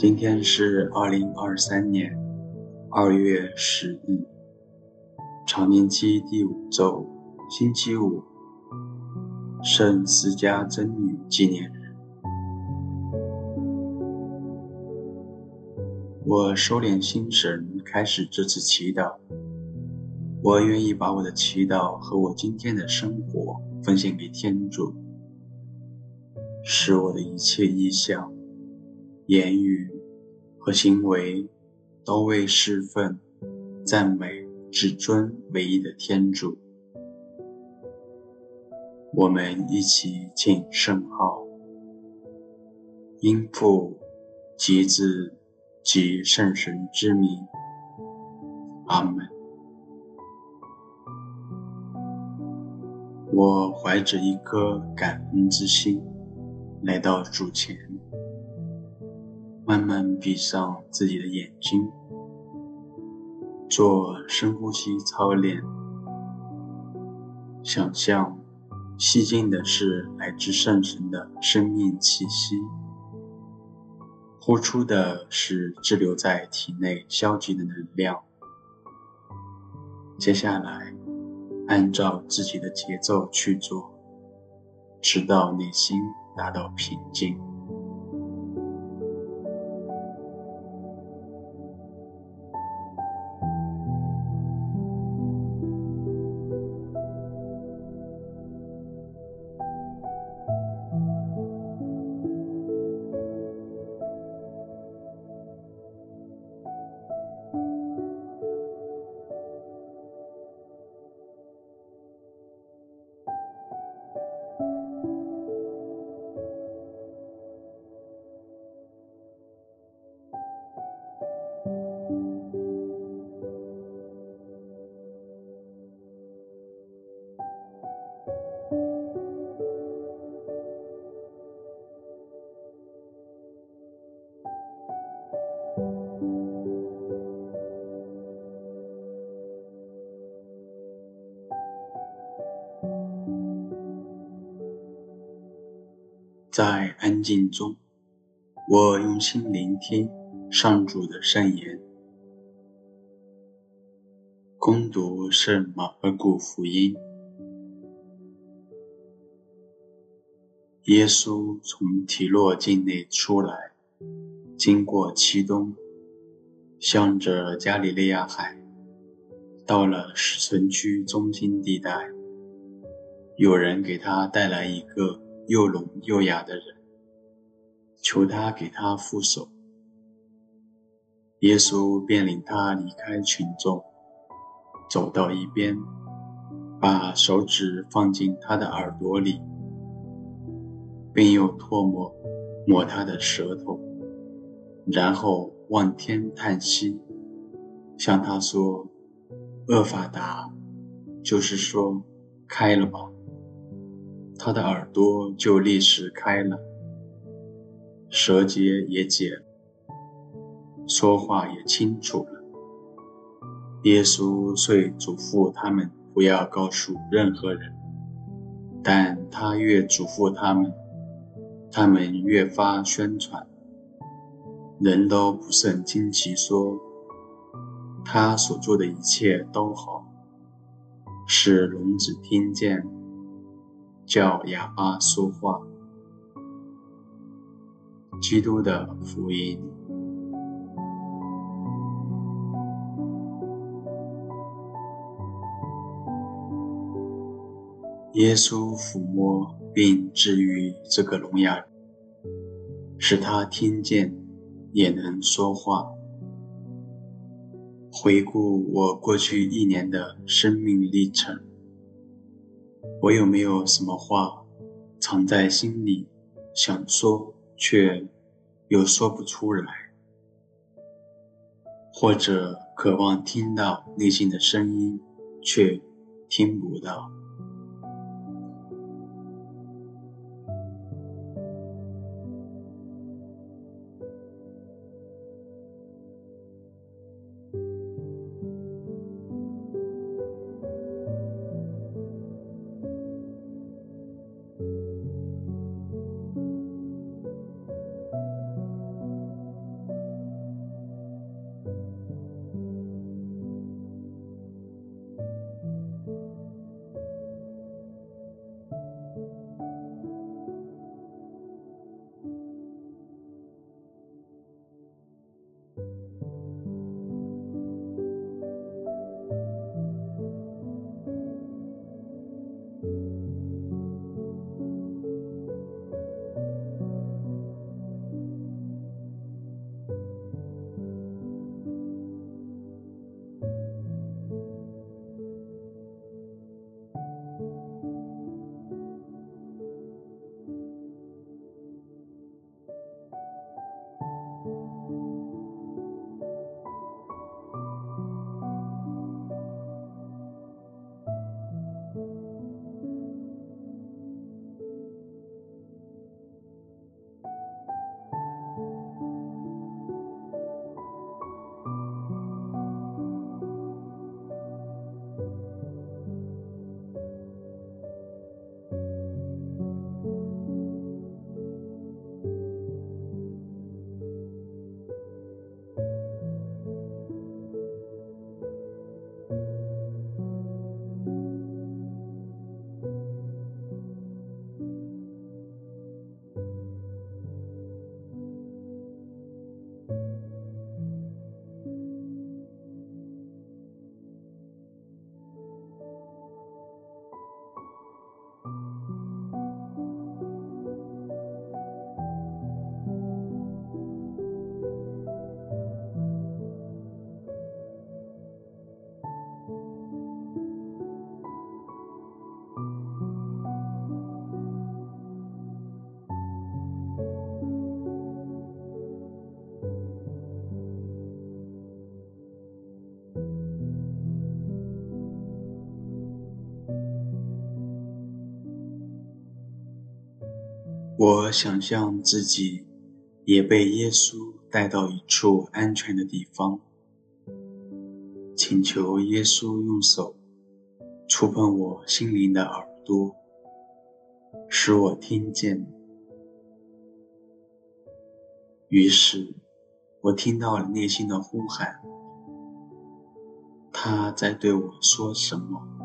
今天是二零二三年二月十日，常年期第五周，星期五，圣思嘉真女纪念日。我收敛心神，开始这次祈祷。我愿意把我的祈祷和我今天的生活奉献给天主，使我的一切意向、言语和行为都为侍奉、赞美至尊唯一的天主。我们一起请圣号，因父及子及圣神之名，阿门。我怀着一颗感恩之心来到主前。慢慢闭上自己的眼睛，做深呼吸操练。想象吸进的是来自圣神的生命气息，呼出的是滞留在体内消极的能量。接下来，按照自己的节奏去做，直到内心达到平静。在安静中，我用心聆听上主的圣言。恭读圣马尔谷福音。耶稣从提洛境内出来，经过漆冬，向着加里利亚海，到了城区中心地带。有人给他带来一个。又聋又哑的人，求他给他覆手。耶稣便领他离开群众，走到一边，把手指放进他的耳朵里，并用唾沫抹他的舌头，然后望天叹息，向他说：“厄法达，就是说，开了吧。”他的耳朵就立时开了，舌结也解了，说话也清楚了。耶稣遂嘱咐他们不要告诉任何人，但他越嘱咐他们，他们越发宣传。人都不胜惊奇，说他所做的一切都好，使聋子听见。叫哑巴说话。基督的福音。耶稣抚摸并治愈这个聋哑人，使他听见，也能说话。回顾我过去一年的生命历程。我有没有什么话藏在心里，想说却又说不出来？或者渴望听到内心的声音，却听不到。我想象自己也被耶稣带到一处安全的地方，请求耶稣用手触碰我心灵的耳朵，使我听见。于是，我听到了内心的呼喊，他在对我说什么？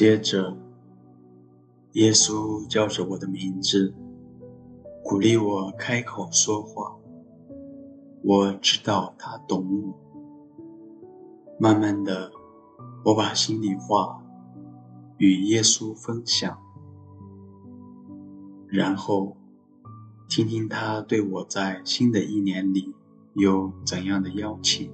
接着，耶稣叫着我的名字，鼓励我开口说话。我知道他懂我。慢慢的，我把心里话与耶稣分享，然后听听他对我在新的一年里有怎样的邀请。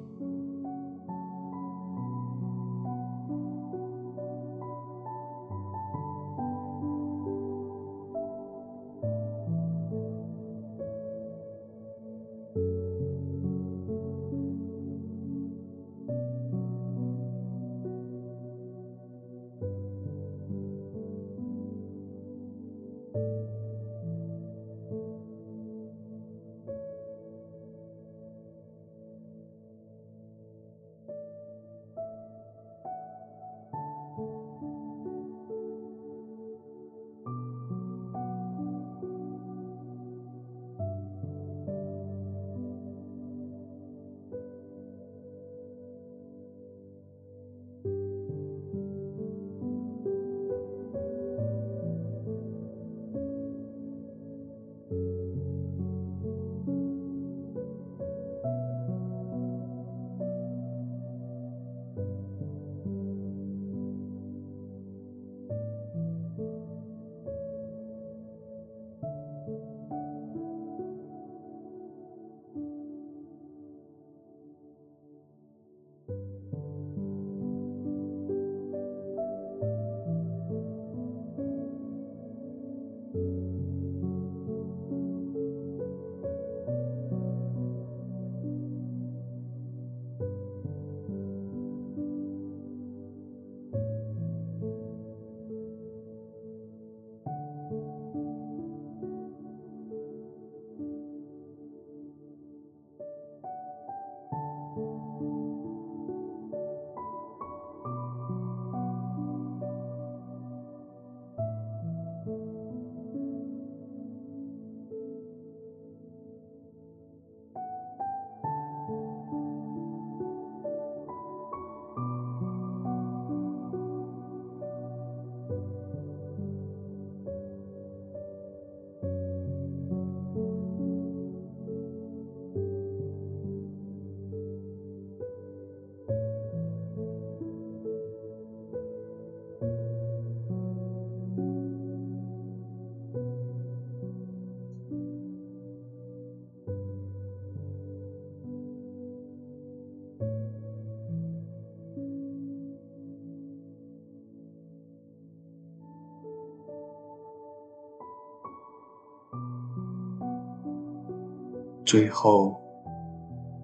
最后，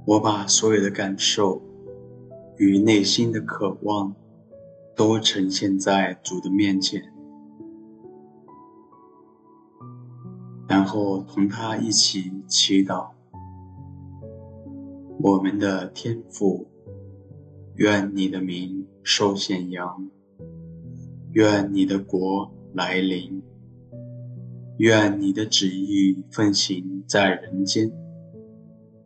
我把所有的感受与内心的渴望都呈现在主的面前，然后同他一起祈祷。我们的天父，愿你的名受显扬，愿你的国来临，愿你的旨意奉行在人间。